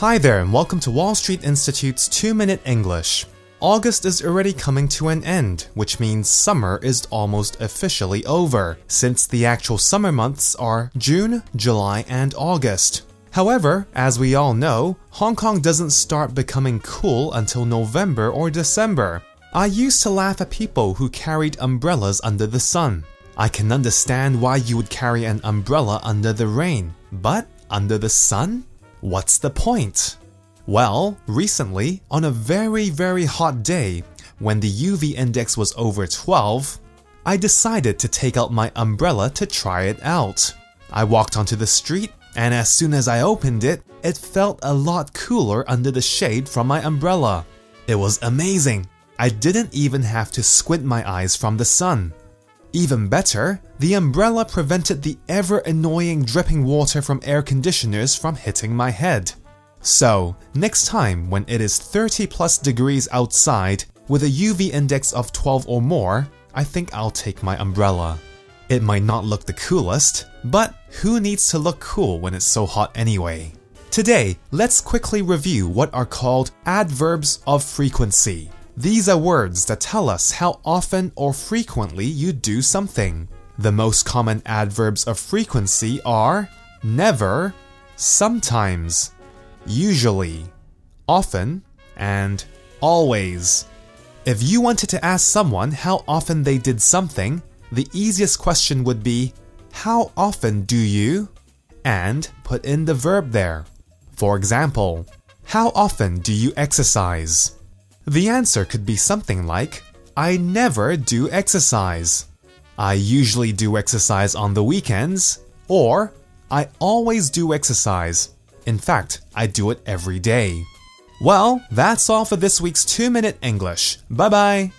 Hi there, and welcome to Wall Street Institute's 2 Minute English. August is already coming to an end, which means summer is almost officially over, since the actual summer months are June, July, and August. However, as we all know, Hong Kong doesn't start becoming cool until November or December. I used to laugh at people who carried umbrellas under the sun. I can understand why you would carry an umbrella under the rain, but under the sun? What's the point? Well, recently, on a very, very hot day, when the UV index was over 12, I decided to take out my umbrella to try it out. I walked onto the street, and as soon as I opened it, it felt a lot cooler under the shade from my umbrella. It was amazing. I didn't even have to squint my eyes from the sun. Even better, the umbrella prevented the ever annoying dripping water from air conditioners from hitting my head. So, next time when it is 30 plus degrees outside with a UV index of 12 or more, I think I'll take my umbrella. It might not look the coolest, but who needs to look cool when it's so hot anyway? Today, let's quickly review what are called adverbs of frequency. These are words that tell us how often or frequently you do something. The most common adverbs of frequency are never, sometimes, usually, often, and always. If you wanted to ask someone how often they did something, the easiest question would be, How often do you? And put in the verb there. For example, How often do you exercise? The answer could be something like, I never do exercise. I usually do exercise on the weekends, or I always do exercise. In fact, I do it every day. Well, that's all for this week's 2 Minute English. Bye bye.